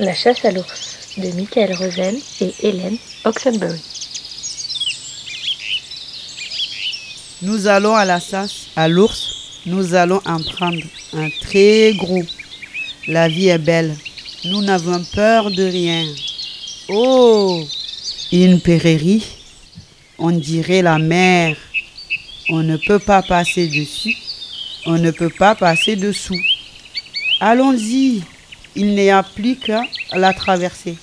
La chasse à l'ours de Michael Rosen et Hélène Oxenbury. Nous allons à la chasse à l'ours. Nous allons en prendre un très gros. La vie est belle. Nous n'avons peur de rien. Oh, une prairie. On dirait la mer. On ne peut pas passer dessus. On ne peut pas passer dessous. Allons-y. Il n'y a plus qu'à la traverser.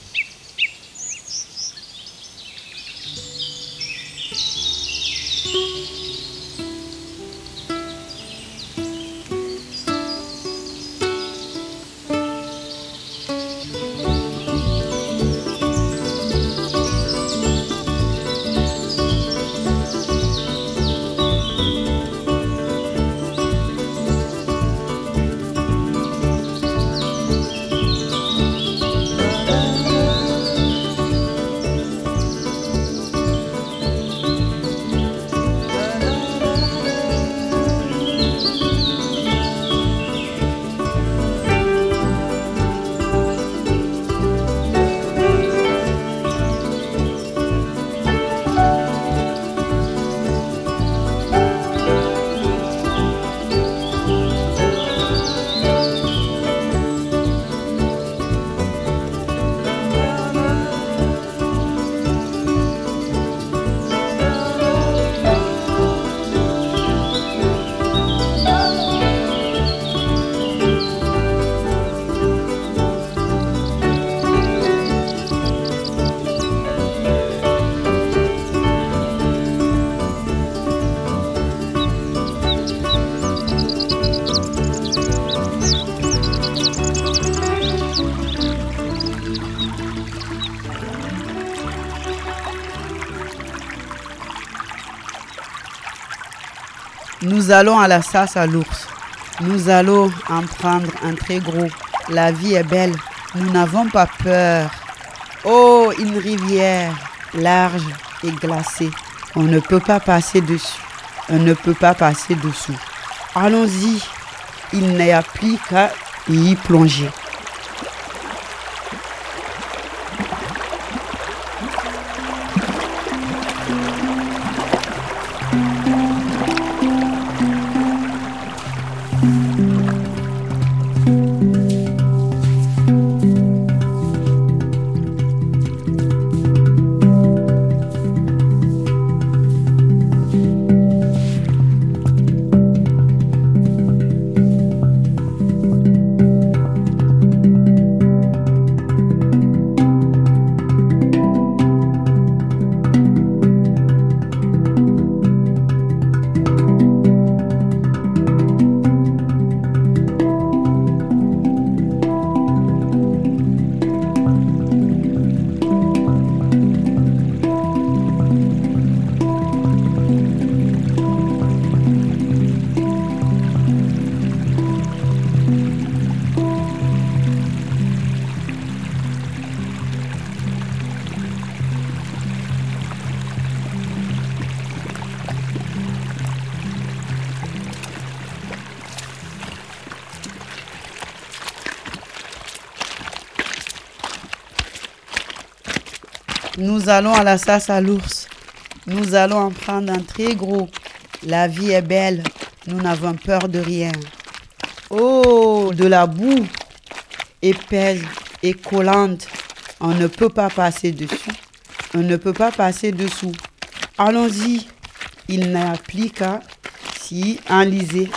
Nous allons à la chasse à l'ours. Nous allons en prendre un très gros. La vie est belle. Nous n'avons pas peur. Oh, une rivière large et glacée. On ne peut pas passer dessus. On ne peut pas passer dessous. Allons-y. Il n'y a plus qu'à y plonger. Nous allons à la chasse à l'ours. Nous allons en prendre un très gros. La vie est belle. Nous n'avons peur de rien. Oh, de la boue épaisse et collante. On ne peut pas passer dessus. On ne peut pas passer dessous. Allons-y. Il n'y a plus qu'à s'y enliser.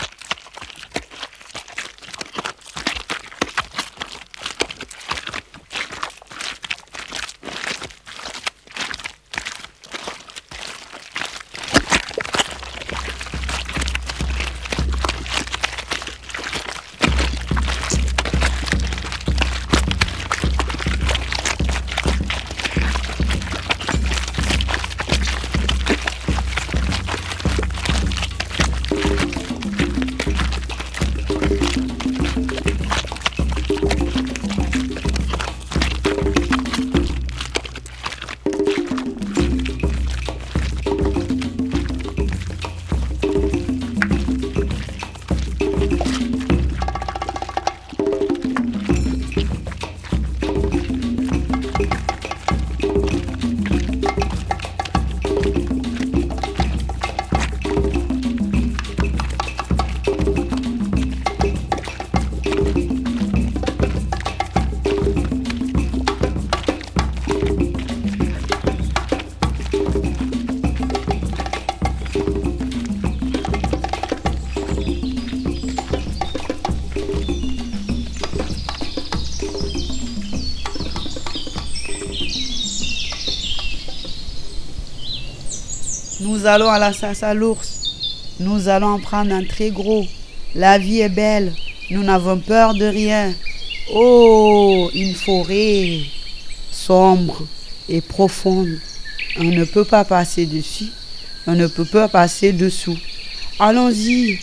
Nous allons à la chasse l'ours. Nous allons en prendre un très gros. La vie est belle. Nous n'avons peur de rien. Oh, une forêt sombre et profonde. On ne peut pas passer dessus. On ne peut pas passer dessous. Allons-y.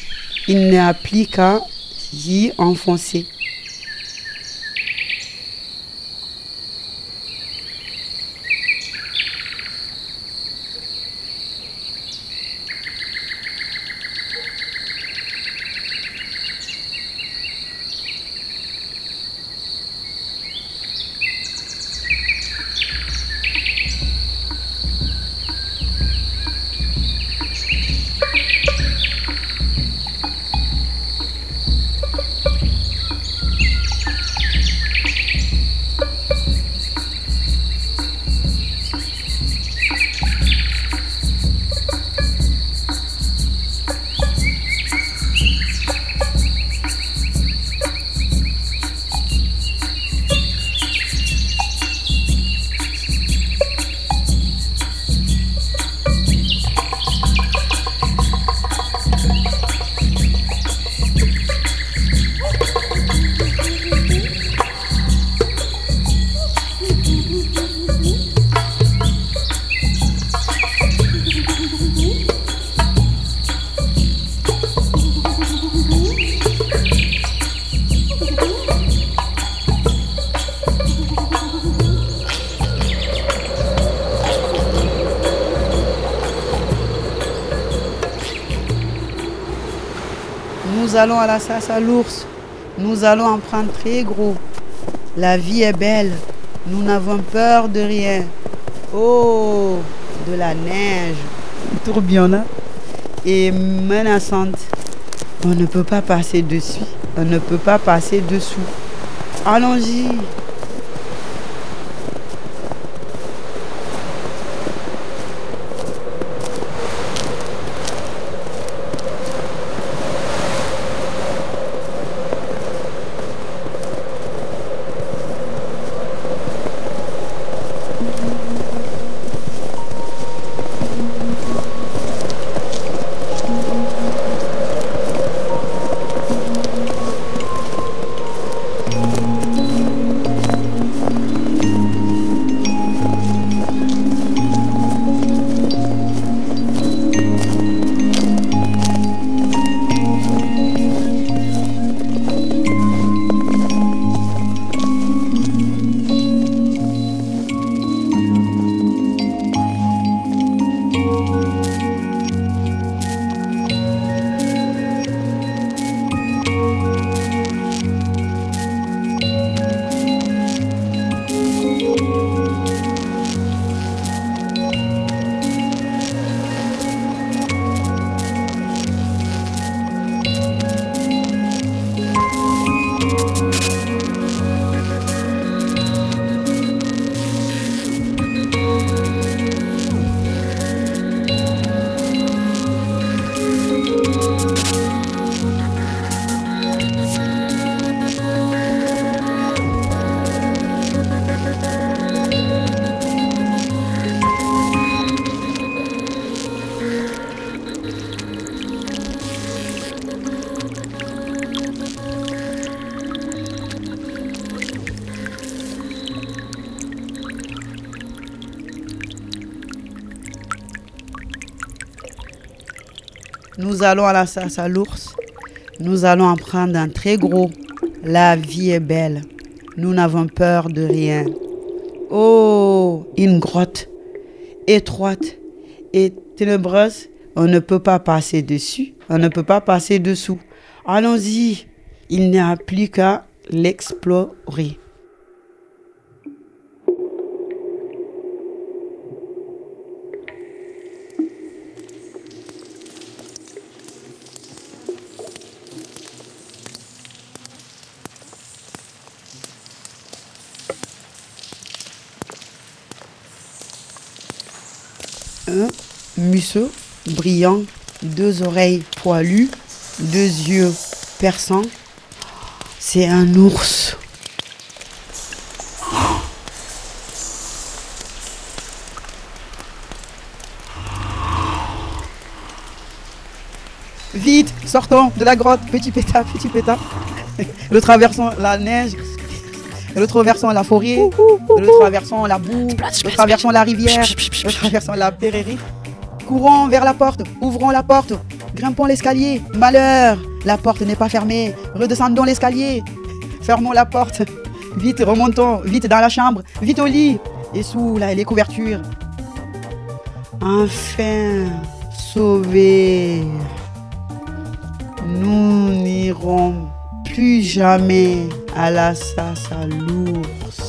Il n'y a plus qu'à y enfoncer. Nous allons à la chasse à l'ours. Nous allons en prendre très gros. La vie est belle. Nous n'avons peur de rien. Oh, de la neige tourbillonnante et menaçante. On ne peut pas passer dessus. On ne peut pas passer dessous. Allons-y. Nous allons à la chasse à l'ours. Nous allons en prendre un très gros. La vie est belle. Nous n'avons peur de rien. Oh, une grotte étroite et ténébreuse. On ne peut pas passer dessus. On ne peut pas passer dessous. Allons-y. Il n'y a plus qu'à l'explorer. Un museau brillant, deux oreilles poilues, deux yeux perçants. C'est un ours. Vite, sortons de la grotte, petit pétard, petit pétard. Nous traversons la neige, nous traversons la forêt, nous traversons la boue, nous traversons la rivière, nous traversons la prairie. Courons vers la porte, ouvrons la porte, grimpons l'escalier. Malheur, la porte n'est pas fermée. Redescendons l'escalier, fermons la porte. Vite, remontons, vite dans la chambre, vite au lit. Et sous les couvertures. Enfin, sauvés, nous n'irons plus jamais à la sasse à l'ours.